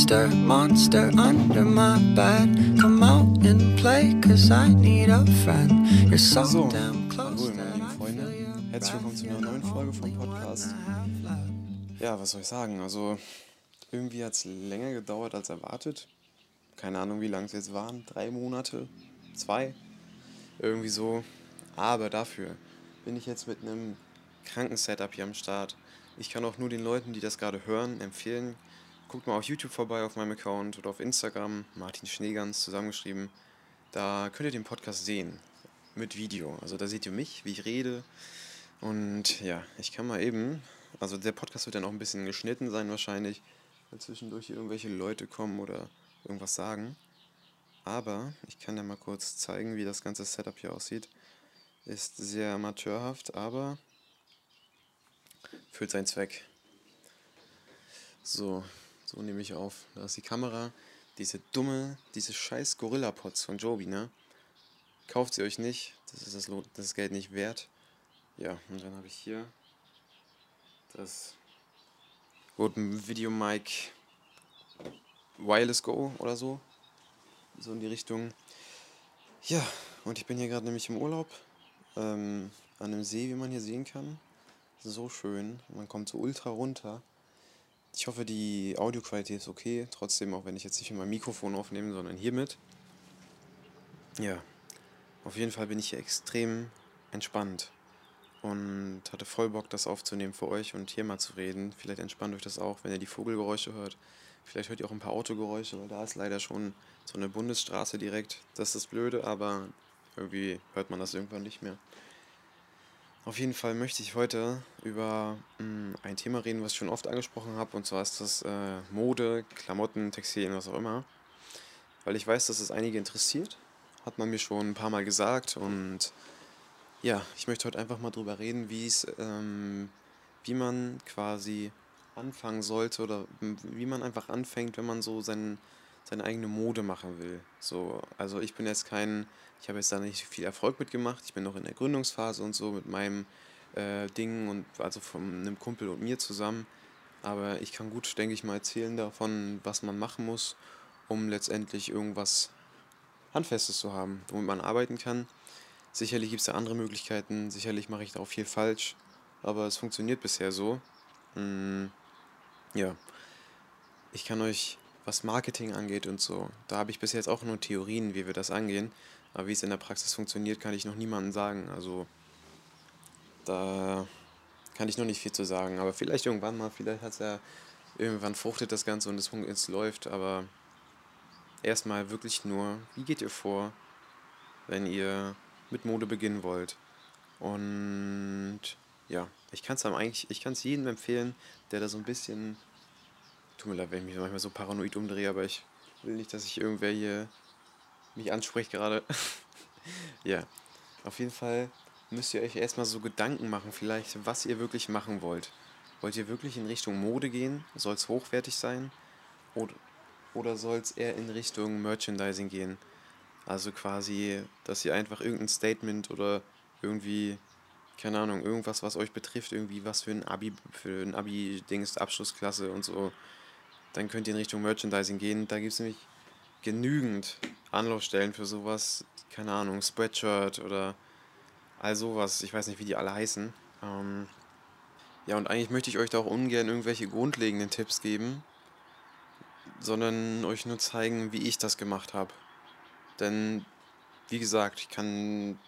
monster, monster under my bed. Come out and play, cause I need a friend. You're so, So, damn close hallo meine that lieben Freunde. Herzlich willkommen zu einer neuen Folge vom Podcast. Ja, was soll ich sagen? Also, irgendwie hat es länger gedauert als erwartet. Keine Ahnung, wie lange es jetzt waren. Drei Monate? Zwei? Irgendwie so. Aber dafür bin ich jetzt mit einem kranken Setup hier am Start. Ich kann auch nur den Leuten, die das gerade hören, empfehlen, guckt mal auf YouTube vorbei auf meinem Account oder auf Instagram, Martin Schneegans zusammengeschrieben. Da könnt ihr den Podcast sehen. Mit Video. Also da seht ihr mich, wie ich rede. Und ja, ich kann mal eben, also der Podcast wird dann auch ein bisschen geschnitten sein wahrscheinlich, weil zwischendurch hier irgendwelche Leute kommen oder irgendwas sagen. Aber ich kann ja mal kurz zeigen, wie das ganze Setup hier aussieht. Ist sehr amateurhaft, aber füllt seinen Zweck. So, so nehme ich auf. Da ist die Kamera. Diese dumme, diese scheiß Gorilla-Pots von Joby, ne? Kauft sie euch nicht. Das ist das, Lo- das Geld nicht wert. Ja, und dann habe ich hier das Rode Video Mic Wireless Go oder so. So in die Richtung. Ja, und ich bin hier gerade nämlich im Urlaub. Ähm, an einem See, wie man hier sehen kann. So schön. Man kommt so ultra runter. Ich hoffe, die Audioqualität ist okay. Trotzdem, auch wenn ich jetzt nicht mit meinem Mikrofon aufnehme, sondern hiermit. Ja, auf jeden Fall bin ich hier extrem entspannt und hatte voll Bock, das aufzunehmen für euch und hier mal zu reden. Vielleicht entspannt euch das auch, wenn ihr die Vogelgeräusche hört. Vielleicht hört ihr auch ein paar Autogeräusche, weil da ist leider schon so eine Bundesstraße direkt. Das ist das Blöde, aber irgendwie hört man das irgendwann nicht mehr. Auf jeden Fall möchte ich heute über mh, ein Thema reden, was ich schon oft angesprochen habe, und zwar ist das äh, Mode, Klamotten, Textilien, was auch immer. Weil ich weiß, dass es einige interessiert. Hat man mir schon ein paar Mal gesagt und ja, ich möchte heute einfach mal drüber reden, wie es, ähm, wie man quasi anfangen sollte oder wie man einfach anfängt, wenn man so sein, seine eigene Mode machen will. So, also ich bin jetzt kein, ich habe jetzt da nicht viel Erfolg mitgemacht. Ich bin noch in der Gründungsphase und so mit meinem äh, Ding und also von einem Kumpel und mir zusammen. Aber ich kann gut, denke ich mal, erzählen davon, was man machen muss, um letztendlich irgendwas Handfestes zu haben, womit man arbeiten kann. Sicherlich gibt es da andere Möglichkeiten, sicherlich mache ich da auch viel falsch, aber es funktioniert bisher so. Mm, ja, ich kann euch, was Marketing angeht und so, da habe ich bis jetzt auch nur Theorien, wie wir das angehen, aber wie es in der Praxis funktioniert, kann ich noch niemandem sagen. Also da kann ich noch nicht viel zu sagen, aber vielleicht irgendwann mal, vielleicht hat es ja irgendwann fruchtet das Ganze und es, läuft, aber erstmal wirklich nur, wie geht ihr vor, wenn ihr mit Mode beginnen wollt. Und ja, ich kann es eigentlich, ich kann es jedem empfehlen, der da so ein bisschen, tut mir leid, wenn ich mich manchmal so paranoid umdrehe, aber ich will nicht, dass ich irgendwer hier mich anspricht gerade. ja, auf jeden Fall müsst ihr euch erstmal so Gedanken machen, vielleicht, was ihr wirklich machen wollt. Wollt ihr wirklich in Richtung Mode gehen? Soll es hochwertig sein? Oder, oder soll es eher in Richtung Merchandising gehen? Also quasi, dass ihr einfach irgendein Statement oder irgendwie, keine Ahnung, irgendwas, was euch betrifft, irgendwie was für ein Abi, für ein Abi-Dings, Abschlussklasse und so, dann könnt ihr in Richtung Merchandising gehen. Da gibt es nämlich genügend Anlaufstellen für sowas, keine Ahnung, Spreadshirt oder all sowas. Ich weiß nicht, wie die alle heißen. Ähm, ja, und eigentlich möchte ich euch da auch ungern irgendwelche grundlegenden Tipps geben, sondern euch nur zeigen, wie ich das gemacht habe. Denn, wie gesagt, ich kann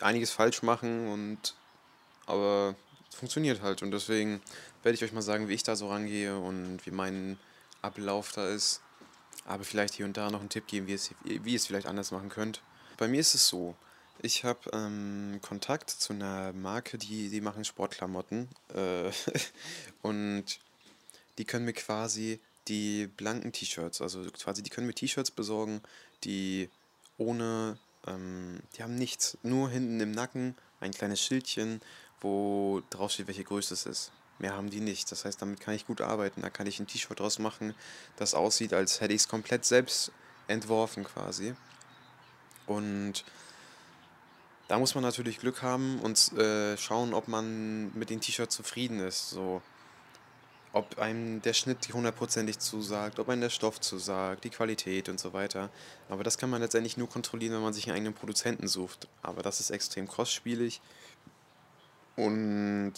einiges falsch machen und aber es funktioniert halt und deswegen werde ich euch mal sagen, wie ich da so rangehe und wie mein Ablauf da ist. Aber vielleicht hier und da noch einen Tipp geben, wie, es, wie ihr es vielleicht anders machen könnt. Bei mir ist es so, ich habe ähm, Kontakt zu einer Marke, die, die machen Sportklamotten äh, und die können mir quasi die blanken T-Shirts, also quasi die können mir T-Shirts besorgen, die ohne, ähm, die haben nichts, nur hinten im Nacken ein kleines Schildchen, wo drauf steht, welche Größe es ist. Mehr haben die nicht. Das heißt, damit kann ich gut arbeiten. Da kann ich ein T-Shirt draus machen, das aussieht, als hätte ich es komplett selbst entworfen quasi. Und da muss man natürlich Glück haben und äh, schauen, ob man mit den T-Shirts zufrieden ist. So. ob einem der Schnitt hundertprozentig zusagt, ob einem der Stoff zusagt, die Qualität und so weiter. Aber das kann man letztendlich nur kontrollieren, wenn man sich einen eigenen Produzenten sucht. Aber das ist extrem kostspielig und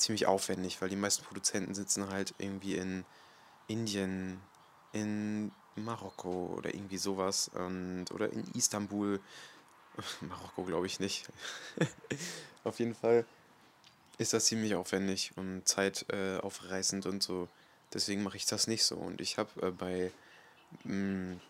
ziemlich aufwendig, weil die meisten Produzenten sitzen halt irgendwie in Indien, in Marokko oder irgendwie sowas und, oder in Istanbul. Marokko glaube ich nicht. Auf jeden Fall ist das ziemlich aufwendig und zeitaufreißend äh, und so. Deswegen mache ich das nicht so. Und ich habe äh, bei, mh, mm,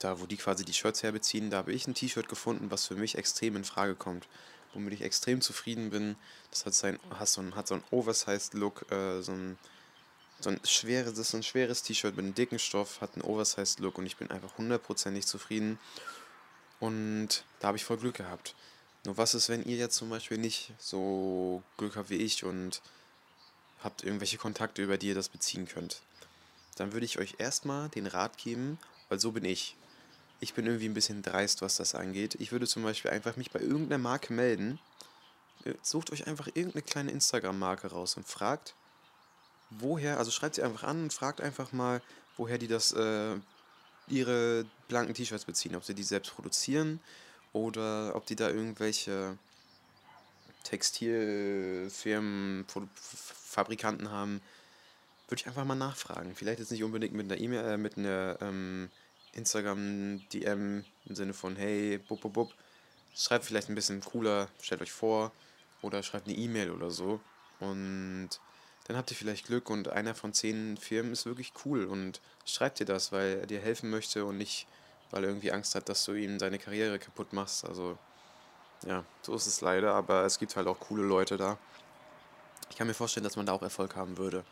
da wo die quasi die Shirts herbeziehen, da habe ich ein T-Shirt gefunden, was für mich extrem in Frage kommt. Womit ich extrem zufrieden bin. Das hat, sein, hat, so, ein, hat so einen Oversized-Look, äh, so ein, so ein schweres, das ist ein schweres T-Shirt mit einem dicken Stoff, hat einen Oversized-Look und ich bin einfach hundertprozentig zufrieden. Und da habe ich voll Glück gehabt. Nur was ist, wenn ihr jetzt zum Beispiel nicht so Glück habt wie ich und habt irgendwelche Kontakte, über die ihr das beziehen könnt? Dann würde ich euch erstmal den Rat geben, weil so bin ich. Ich bin irgendwie ein bisschen dreist, was das angeht. Ich würde zum Beispiel einfach mich bei irgendeiner Marke melden. Sucht euch einfach irgendeine kleine Instagram-Marke raus und fragt, woher, also schreibt sie einfach an und fragt einfach mal, woher die das, äh, ihre blanken T-Shirts beziehen. Ob sie die selbst produzieren oder ob die da irgendwelche Textilfirmen, Fabrikanten haben, würde ich einfach mal nachfragen. Vielleicht jetzt nicht unbedingt mit einer E-Mail, äh, mit einer ähm, Instagram-DM im Sinne von hey, bub, bub, bub. Schreibt vielleicht ein bisschen cooler, stellt euch vor oder schreibt eine E-Mail oder so. Und dann habt ihr vielleicht Glück und einer von zehn Firmen ist wirklich cool und schreibt dir das, weil er dir helfen möchte und nicht weil er irgendwie Angst hat, dass du ihm seine Karriere kaputt machst. Also, ja, so ist es leider, aber es gibt halt auch coole Leute da. Ich kann mir vorstellen, dass man da auch Erfolg haben würde.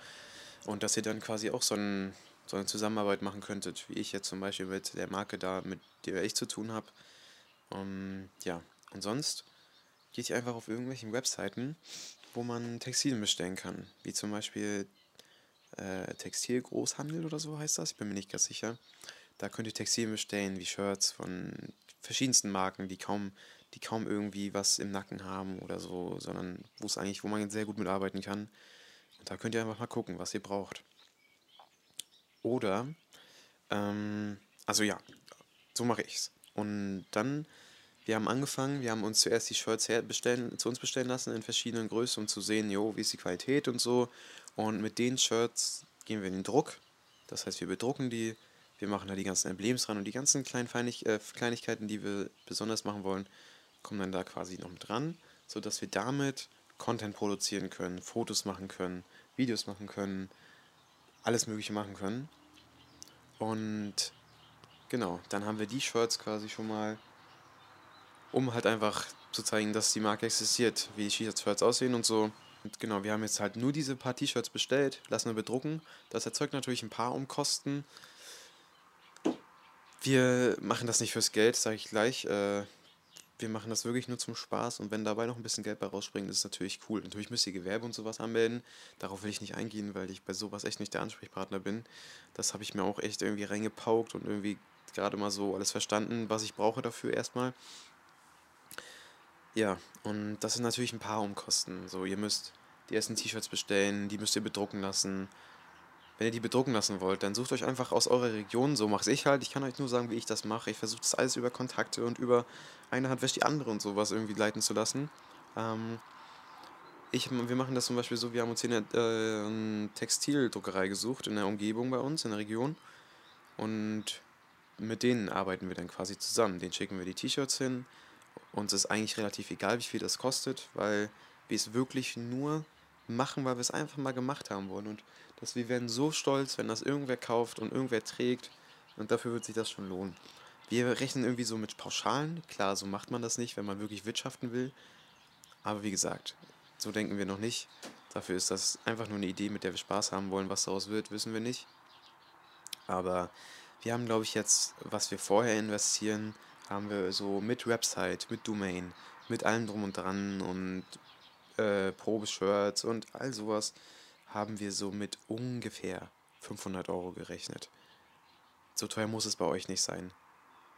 Und dass ihr dann quasi auch so, ein, so eine Zusammenarbeit machen könntet, wie ich jetzt zum Beispiel mit der Marke da, mit der ich zu tun habe. Um, ähm, ja, und sonst geht ihr einfach auf irgendwelchen Webseiten, wo man Textilien bestellen kann. Wie zum Beispiel äh, Textilgroßhandel oder so heißt das, ich bin mir nicht ganz sicher. Da könnt ihr Textilien bestellen, wie Shirts von verschiedensten Marken, die kaum, die kaum irgendwie was im Nacken haben oder so, sondern wo es eigentlich, wo man sehr gut mitarbeiten kann. Und da könnt ihr einfach mal gucken, was ihr braucht. Oder, ähm, also ja, so mache ich's. Und dann, wir haben angefangen, wir haben uns zuerst die Shirts bestellen, zu uns bestellen lassen in verschiedenen Größen, um zu sehen, jo, wie ist die Qualität und so. Und mit den Shirts gehen wir in den Druck. Das heißt, wir bedrucken die, wir machen da die ganzen Emblems ran und die ganzen kleinen Feinig äh, Kleinigkeiten, die wir besonders machen wollen, kommen dann da quasi noch mit dran, sodass wir damit Content produzieren können, Fotos machen können, Videos machen können, alles Mögliche machen können. Und genau, dann haben wir die Shirts quasi schon mal, um halt einfach zu zeigen, dass die Marke existiert, wie die Shirts aussehen und so. Und genau, wir haben jetzt halt nur diese paar T-Shirts bestellt, lassen wir bedrucken. Das erzeugt natürlich ein paar Umkosten. Wir machen das nicht fürs Geld, sage ich gleich. Äh, wir machen das wirklich nur zum Spaß und wenn dabei noch ein bisschen Geld bei rausspringt, ist es natürlich cool. Natürlich müsst ihr Gewerbe und sowas anmelden. Darauf will ich nicht eingehen, weil ich bei sowas echt nicht der Ansprechpartner bin. Das habe ich mir auch echt irgendwie reingepaukt und irgendwie gerade mal so alles verstanden, was ich brauche dafür erstmal. Ja, und das sind natürlich ein paar Umkosten. So, ihr müsst die ersten T-Shirts bestellen, die müsst ihr bedrucken lassen. Wenn ihr die bedrucken lassen wollt, dann sucht euch einfach aus eurer Region, so mache ich halt. Ich kann euch nur sagen, wie ich das mache. Ich versuche das alles über Kontakte und über eine Hand wäscht die andere und sowas irgendwie leiten zu lassen. Ähm, ich, wir machen das zum Beispiel so, wir haben uns hier eine, äh, eine Textildruckerei gesucht in der Umgebung bei uns, in der Region. Und mit denen arbeiten wir dann quasi zusammen. Den schicken wir die T-Shirts hin. Uns ist eigentlich relativ egal, wie viel das kostet, weil wir es wirklich nur machen, weil wir es einfach mal gemacht haben wollen. Und dass wir werden so stolz, wenn das irgendwer kauft und irgendwer trägt. Und dafür wird sich das schon lohnen. Wir rechnen irgendwie so mit Pauschalen. Klar, so macht man das nicht, wenn man wirklich wirtschaften will. Aber wie gesagt, so denken wir noch nicht. Dafür ist das einfach nur eine Idee, mit der wir Spaß haben wollen. Was daraus wird, wissen wir nicht. Aber wir haben, glaube ich, jetzt, was wir vorher investieren, haben wir so mit Website, mit Domain, mit allem drum und dran und äh, Probeshirts und all sowas haben wir so mit ungefähr 500 Euro gerechnet. So teuer muss es bei euch nicht sein.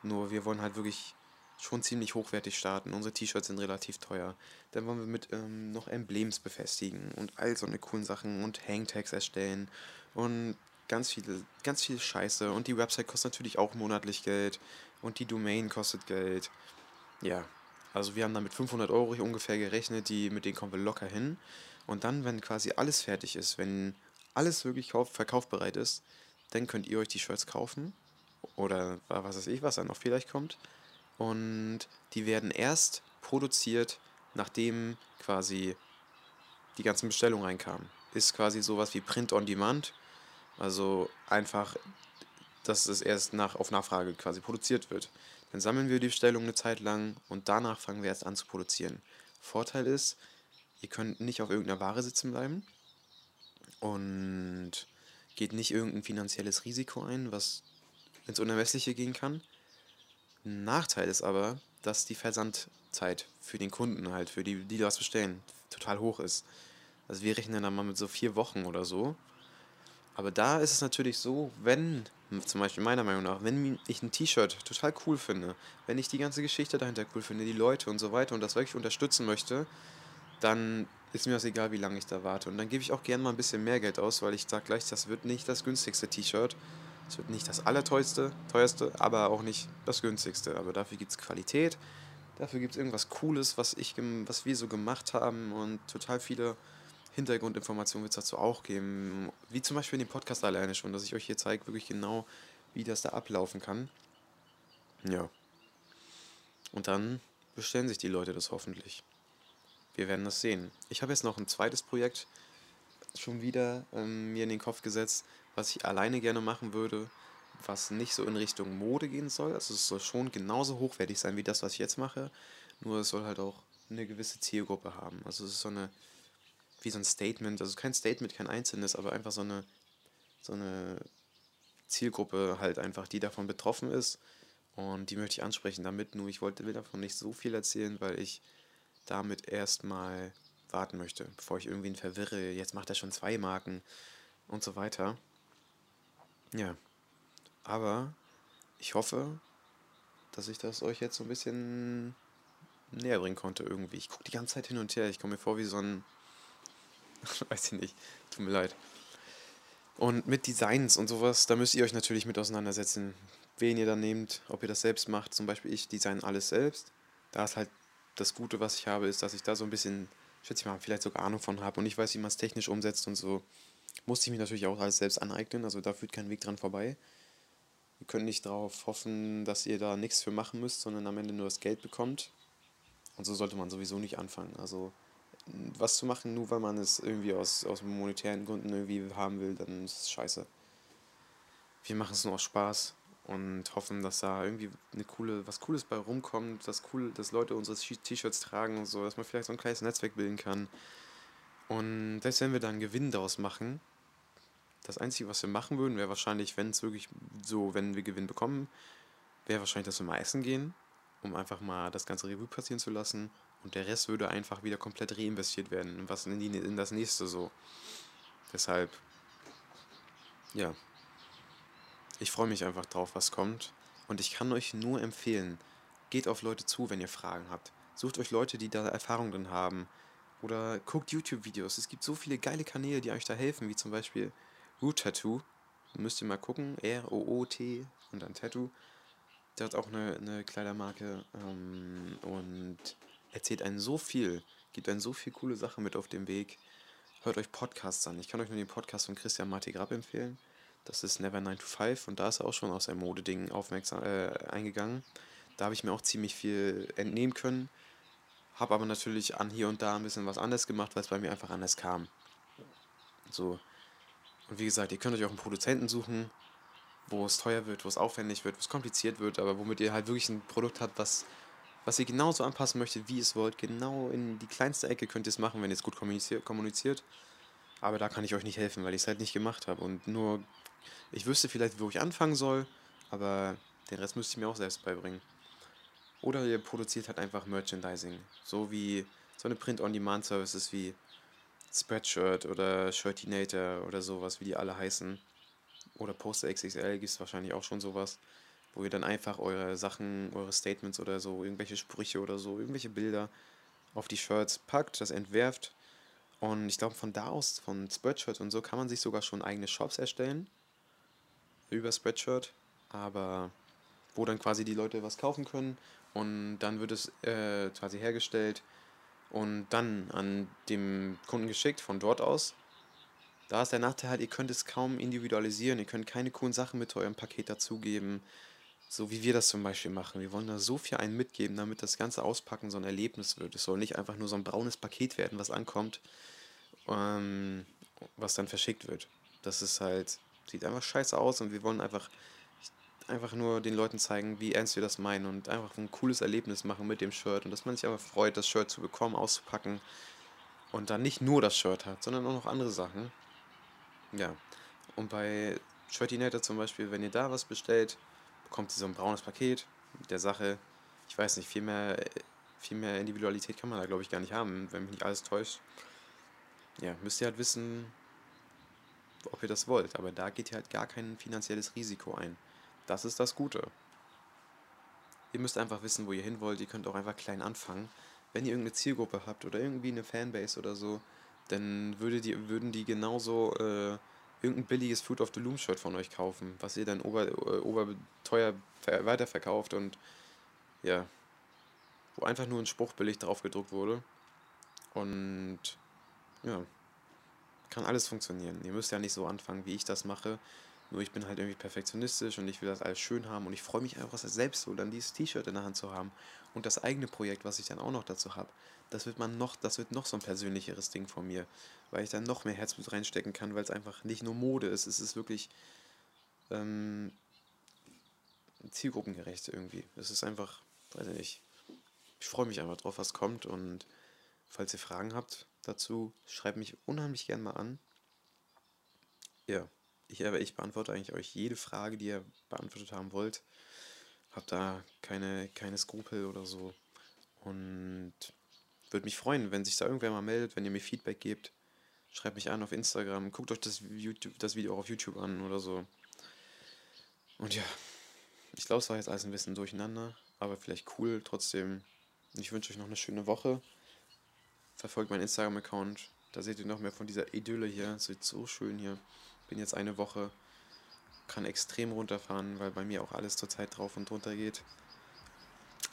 Nur wir wollen halt wirklich schon ziemlich hochwertig starten. Unsere T-Shirts sind relativ teuer. Dann wollen wir mit ähm, noch Emblems befestigen und all so eine coolen Sachen und Hangtags erstellen und ganz viele, ganz viel Scheiße. Und die Website kostet natürlich auch monatlich Geld und die Domain kostet Geld. Ja, also wir haben damit 500 Euro ungefähr gerechnet, die, mit denen kommen wir locker hin. Und dann, wenn quasi alles fertig ist, wenn alles wirklich kauf, verkaufbereit ist, dann könnt ihr euch die Shirts kaufen. Oder was weiß ich, was dann noch vielleicht kommt. Und die werden erst produziert, nachdem quasi die ganzen Bestellungen reinkamen. Ist quasi sowas wie Print on Demand. Also einfach, dass es erst nach, auf Nachfrage quasi produziert wird. Dann sammeln wir die Bestellung eine Zeit lang und danach fangen wir erst an zu produzieren. Vorteil ist, ihr könnt nicht auf irgendeiner Ware sitzen bleiben und geht nicht irgendein finanzielles Risiko ein, was ins Unermessliche gehen kann. Nachteil ist aber, dass die Versandzeit für den Kunden halt, für die, die das bestellen, total hoch ist. Also wir rechnen dann mal mit so vier Wochen oder so. Aber da ist es natürlich so, wenn, zum Beispiel meiner Meinung nach, wenn ich ein T-Shirt total cool finde, wenn ich die ganze Geschichte dahinter cool finde, die Leute und so weiter und das wirklich unterstützen möchte, dann ist mir das egal, wie lange ich da warte. Und dann gebe ich auch gerne mal ein bisschen mehr Geld aus, weil ich sage gleich, das wird nicht das günstigste T-Shirt. Es wird nicht das allerteuerste, teuerste, aber auch nicht das günstigste. Aber dafür gibt es Qualität, dafür gibt es irgendwas Cooles, was, ich, was wir so gemacht haben und total viele Hintergrundinformationen wird es dazu auch geben. Wie zum Beispiel in dem Podcast alleine schon, dass ich euch hier zeige, wirklich genau, wie das da ablaufen kann. Ja. Und dann bestellen sich die Leute das hoffentlich. Wir werden das sehen. Ich habe jetzt noch ein zweites Projekt schon wieder ähm, mir in den Kopf gesetzt, was ich alleine gerne machen würde, was nicht so in Richtung Mode gehen soll. Also es soll schon genauso hochwertig sein wie das, was ich jetzt mache, nur es soll halt auch eine gewisse Zielgruppe haben. Also es ist so eine, wie so ein Statement, also kein Statement, kein einzelnes, aber einfach so eine, so eine Zielgruppe halt einfach, die davon betroffen ist. Und die möchte ich ansprechen damit, nur ich wollte will davon nicht so viel erzählen, weil ich damit erstmal warten möchte, bevor ich irgendwen verwirre. Jetzt macht er schon zwei Marken und so weiter. Ja. Aber ich hoffe, dass ich das euch jetzt so ein bisschen näher bringen konnte irgendwie. Ich gucke die ganze Zeit hin und her. Ich komme mir vor wie so ein. Weiß ich nicht. Tut mir leid. Und mit Designs und sowas, da müsst ihr euch natürlich mit auseinandersetzen, wen ihr dann nehmt, ob ihr das selbst macht. Zum Beispiel ich design alles selbst. Da ist halt das Gute, was ich habe, ist, dass ich da so ein bisschen, schätze ich mal, vielleicht sogar Ahnung von habe und ich weiß, wie man es technisch umsetzt und so. Musste ich mich natürlich auch alles selbst aneignen, also da führt kein Weg dran vorbei. Ihr könnt nicht darauf hoffen, dass ihr da nichts für machen müsst, sondern am Ende nur das Geld bekommt. Und so sollte man sowieso nicht anfangen. Also was zu machen, nur weil man es irgendwie aus, aus monetären Gründen irgendwie haben will, dann ist es scheiße. Wir machen es nur aus Spaß und hoffen, dass da irgendwie eine coole, was Cooles bei rumkommt, dass cool, dass Leute unsere T-Shirts tragen und so, dass man vielleicht so ein kleines Netzwerk bilden kann. Und selbst wenn wir dann Gewinn daraus machen, das Einzige, was wir machen würden, wäre wahrscheinlich, wenn es wirklich so, wenn wir Gewinn bekommen, wäre wahrscheinlich, dass wir mal essen gehen, um einfach mal das ganze Revue passieren zu lassen. Und der Rest würde einfach wieder komplett reinvestiert werden, was in, die, in das nächste so. Deshalb, ja, ich freue mich einfach drauf, was kommt. Und ich kann euch nur empfehlen, geht auf Leute zu, wenn ihr Fragen habt. Sucht euch Leute, die da Erfahrung drin haben. Oder guckt YouTube-Videos. Es gibt so viele geile Kanäle, die euch da helfen, wie zum Beispiel Root Tattoo. Müsst ihr mal gucken. R-O-O-T und dann Tattoo. Der hat auch eine, eine Kleidermarke ähm, und erzählt einen so viel, gibt einen so viel coole Sachen mit auf dem Weg. Hört euch Podcasts an. Ich kann euch nur den Podcast von Christian Marti Grab empfehlen. Das ist Never 9 to 5 und da ist er auch schon aus einem Modeding aufmerksam äh, eingegangen. Da habe ich mir auch ziemlich viel entnehmen können. Habe aber natürlich an hier und da ein bisschen was anders gemacht, weil es bei mir einfach anders kam. So. Und wie gesagt, ihr könnt euch auch einen Produzenten suchen, wo es teuer wird, wo es aufwendig wird, wo es kompliziert wird, aber womit ihr halt wirklich ein Produkt habt, was, was ihr genauso anpassen möchtet, wie ihr es wollt. Genau in die kleinste Ecke könnt ihr es machen, wenn ihr es gut kommuniziert. Aber da kann ich euch nicht helfen, weil ich es halt nicht gemacht habe und nur ich wüsste vielleicht, wo ich anfangen soll, aber den Rest müsste ich mir auch selbst beibringen. Oder ihr produziert halt einfach Merchandising. So wie so eine Print-on-Demand-Services wie Spreadshirt oder Shirtinator oder sowas, wie die alle heißen. Oder Poster XXL gibt es wahrscheinlich auch schon sowas. Wo ihr dann einfach eure Sachen, eure Statements oder so, irgendwelche Sprüche oder so, irgendwelche Bilder auf die Shirts packt, das entwerft. Und ich glaube, von da aus, von Spreadshirt und so, kann man sich sogar schon eigene Shops erstellen. Über Spreadshirt. Aber wo dann quasi die Leute was kaufen können und dann wird es äh, quasi hergestellt und dann an dem Kunden geschickt von dort aus. Da ist der Nachteil halt, ihr könnt es kaum individualisieren, ihr könnt keine coolen Sachen mit eurem Paket dazugeben, so wie wir das zum Beispiel machen. Wir wollen da so viel einen mitgeben, damit das ganze Auspacken so ein Erlebnis wird. Es soll nicht einfach nur so ein braunes Paket werden, was ankommt, ähm, was dann verschickt wird. Das ist halt, sieht einfach scheiße aus und wir wollen einfach einfach nur den Leuten zeigen, wie ernst wir das meinen und einfach ein cooles Erlebnis machen mit dem Shirt und dass man sich einfach freut, das Shirt zu bekommen, auszupacken und dann nicht nur das Shirt hat, sondern auch noch andere Sachen. Ja, und bei Shirtinator zum Beispiel, wenn ihr da was bestellt, bekommt ihr so ein braunes Paket mit der Sache. Ich weiß nicht, viel mehr, viel mehr Individualität kann man da glaube ich gar nicht haben, wenn mich nicht alles täuscht. Ja, müsst ihr halt wissen, ob ihr das wollt, aber da geht ihr halt gar kein finanzielles Risiko ein. Das ist das Gute. Ihr müsst einfach wissen, wo ihr hin wollt. Ihr könnt auch einfach klein anfangen. Wenn ihr irgendeine Zielgruppe habt oder irgendwie eine Fanbase oder so, dann würde die, würden die genauso äh, irgendein billiges Fruit of the Loom Shirt von euch kaufen, was ihr dann ober, äh, oberteuer weiterverkauft und ja, wo einfach nur ein Spruch billig drauf gedruckt wurde. Und ja, kann alles funktionieren. Ihr müsst ja nicht so anfangen, wie ich das mache. Nur ich bin halt irgendwie perfektionistisch und ich will das alles schön haben und ich freue mich einfach selbst so, dann dieses T-Shirt in der Hand zu haben und das eigene Projekt, was ich dann auch noch dazu habe. Das wird man noch, das wird noch so ein persönlicheres Ding von mir, weil ich dann noch mehr Herzblut reinstecken kann, weil es einfach nicht nur Mode ist, es ist wirklich ähm, zielgruppengerecht irgendwie. Es ist einfach, weiß ich nicht. Ich freue mich einfach drauf, was kommt und falls ihr Fragen habt dazu, schreibt mich unheimlich gern mal an. Ja. Ich, aber ich beantworte eigentlich euch jede Frage, die ihr beantwortet haben wollt. Habt da keine, keine Skrupel oder so. Und würde mich freuen, wenn sich da irgendwer mal meldet, wenn ihr mir Feedback gebt. Schreibt mich an auf Instagram. Guckt euch das, YouTube, das Video auch auf YouTube an oder so. Und ja, ich glaube, es war jetzt alles ein bisschen durcheinander, aber vielleicht cool trotzdem. Ich wünsche euch noch eine schöne Woche. Verfolgt meinen Instagram-Account. Da seht ihr noch mehr von dieser Idylle hier. Es wird so schön hier. Bin jetzt eine Woche, kann extrem runterfahren, weil bei mir auch alles zurzeit drauf und drunter geht.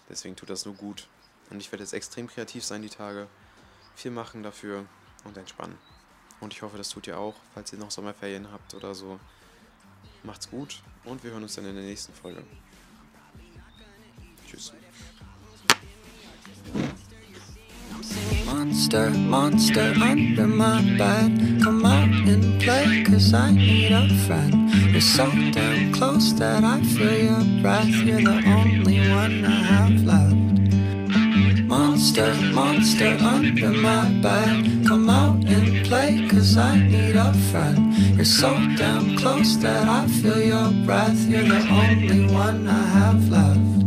Deswegen tut das nur gut. Und ich werde jetzt extrem kreativ sein die Tage. Viel machen dafür und entspannen. Und ich hoffe, das tut ihr auch, falls ihr noch Sommerferien habt oder so. Macht's gut und wir hören uns dann in der nächsten Folge. Tschüss. Monster, monster under my bed. Come out and play, cause I need a friend. You're so damn close that I feel your breath. You're the only one I have left. Monster, monster under my bed. Come out and play, cause I need a friend. You're so damn close that I feel your breath. You're the only one I have left.